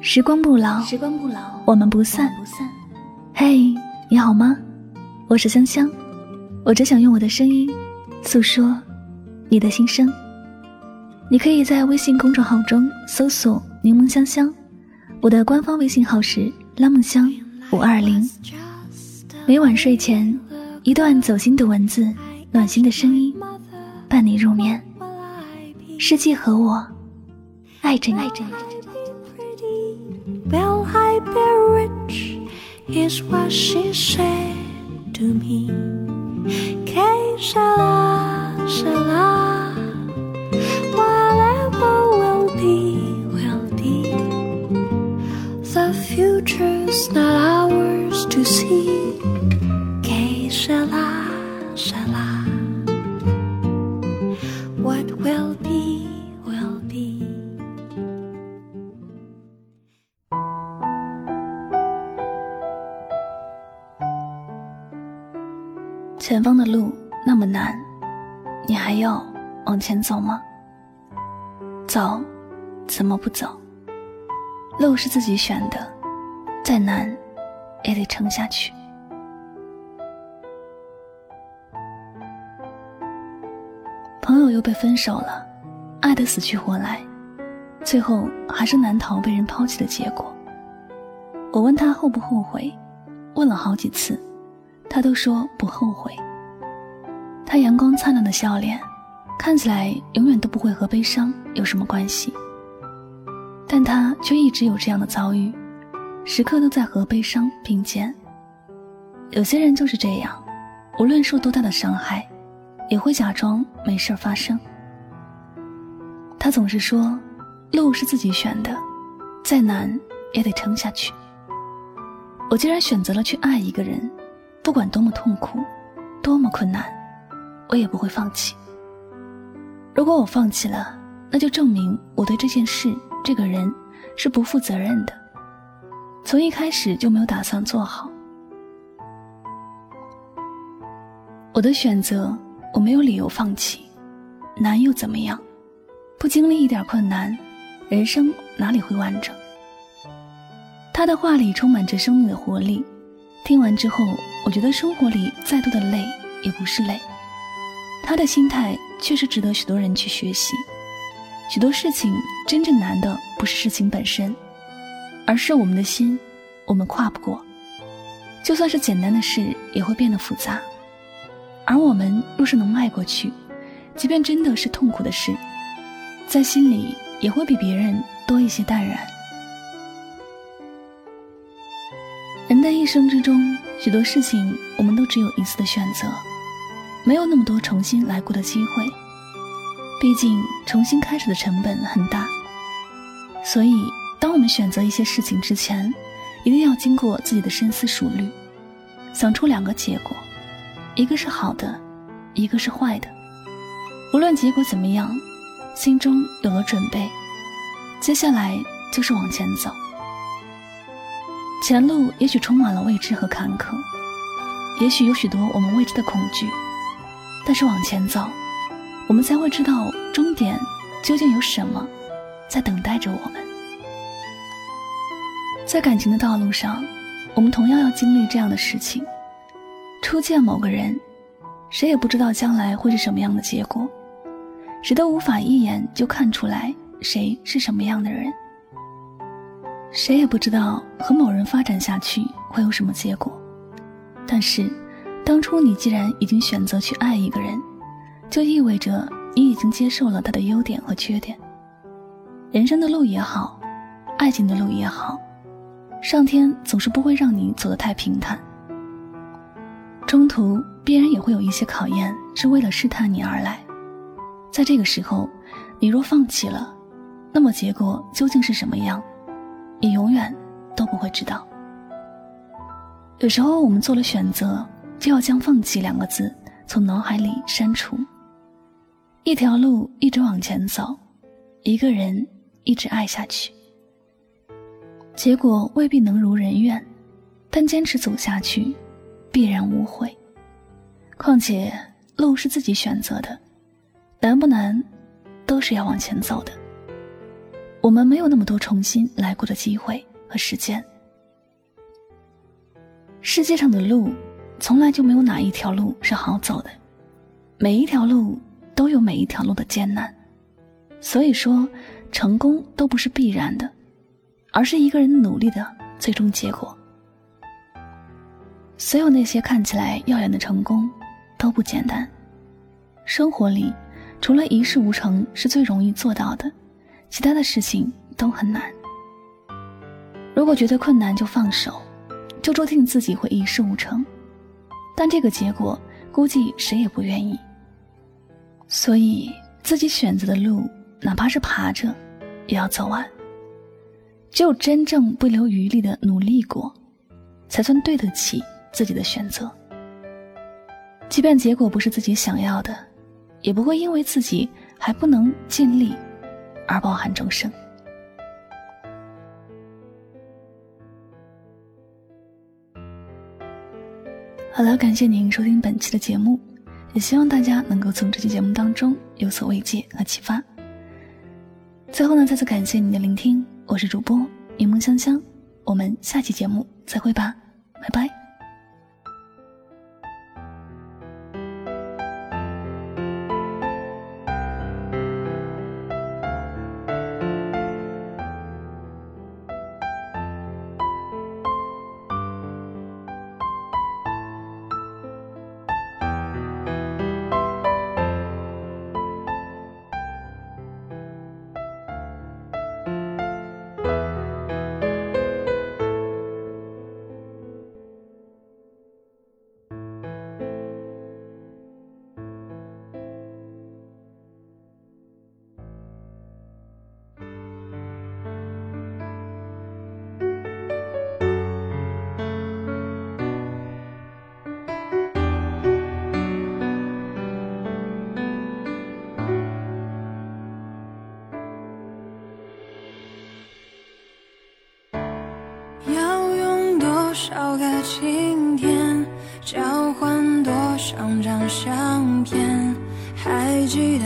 时光不老，时光不老，我们不散。嘿，你好吗？我是香香，我只想用我的声音诉说你的心声。你可以在微信公众号中搜索“柠檬香香”，我的官方微信号是“拉梦香五二零”。每晚睡前，一段走心的文字，暖心的声音，伴你入眠。世界和我爱着你。爱着你 Well, I be rich, is what she said to me. Que shala, shala, whatever will be, will be. The future's not ours to see. 前方的路那么难，你还要往前走吗？走，怎么不走？路是自己选的，再难也得撑下去。朋友又被分手了，爱得死去活来，最后还是难逃被人抛弃的结果。我问他后不后悔，问了好几次。他都说不后悔。他阳光灿烂的笑脸，看起来永远都不会和悲伤有什么关系，但他却一直有这样的遭遇，时刻都在和悲伤并肩。有些人就是这样，无论受多大的伤害，也会假装没事发生。他总是说，路是自己选的，再难也得撑下去。我既然选择了去爱一个人。不管多么痛苦，多么困难，我也不会放弃。如果我放弃了，那就证明我对这件事、这个人是不负责任的，从一开始就没有打算做好。我的选择，我没有理由放弃。难又怎么样？不经历一点困难，人生哪里会完整？他的话里充满着生命的活力。听完之后，我觉得生活里再多的累也不是累。他的心态确实值得许多人去学习。许多事情真正难的不是事情本身，而是我们的心，我们跨不过。就算是简单的事，也会变得复杂。而我们若是能迈过去，即便真的是痛苦的事，在心里也会比别人多一些淡然。人的一生之中，许多事情我们都只有一次的选择，没有那么多重新来过的机会。毕竟重新开始的成本很大，所以当我们选择一些事情之前，一定要经过自己的深思熟虑，想出两个结果，一个是好的，一个是坏的。无论结果怎么样，心中有了准备，接下来就是往前走。前路也许充满了未知和坎坷，也许有许多我们未知的恐惧，但是往前走，我们才会知道终点究竟有什么在等待着我们。在感情的道路上，我们同样要经历这样的事情：初见某个人，谁也不知道将来会是什么样的结果，谁都无法一眼就看出来谁是什么样的人。谁也不知道和某人发展下去会有什么结果，但是，当初你既然已经选择去爱一个人，就意味着你已经接受了他的优点和缺点。人生的路也好，爱情的路也好，上天总是不会让你走得太平坦。中途必然也会有一些考验，是为了试探你而来。在这个时候，你若放弃了，那么结果究竟是什么样？你永远都不会知道。有时候我们做了选择，就要将“放弃”两个字从脑海里删除。一条路一直往前走，一个人一直爱下去，结果未必能如人愿，但坚持走下去，必然无悔。况且路是自己选择的，难不难，都是要往前走的。我们没有那么多重新来过的机会和时间。世界上的路，从来就没有哪一条路是好走的，每一条路都有每一条路的艰难。所以说，成功都不是必然的，而是一个人努力的最终结果。所有那些看起来耀眼的成功，都不简单。生活里，除了一事无成是最容易做到的，其他的事情都很难。如果觉得困难就放手，就注定自己会一事无成。但这个结果，估计谁也不愿意。所以，自己选择的路，哪怕是爬着，也要走完。只有真正不留余力的努力过，才算对得起。自己的选择，即便结果不是自己想要的，也不会因为自己还不能尽力而包含终生。好了，感谢您收听本期的节目，也希望大家能够从这期节目当中有所慰藉和启发。最后呢，再次感谢您的聆听，我是主播柠檬香香，我们下期节目再会吧，拜拜。晴天，交换多少张相片？还记得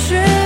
是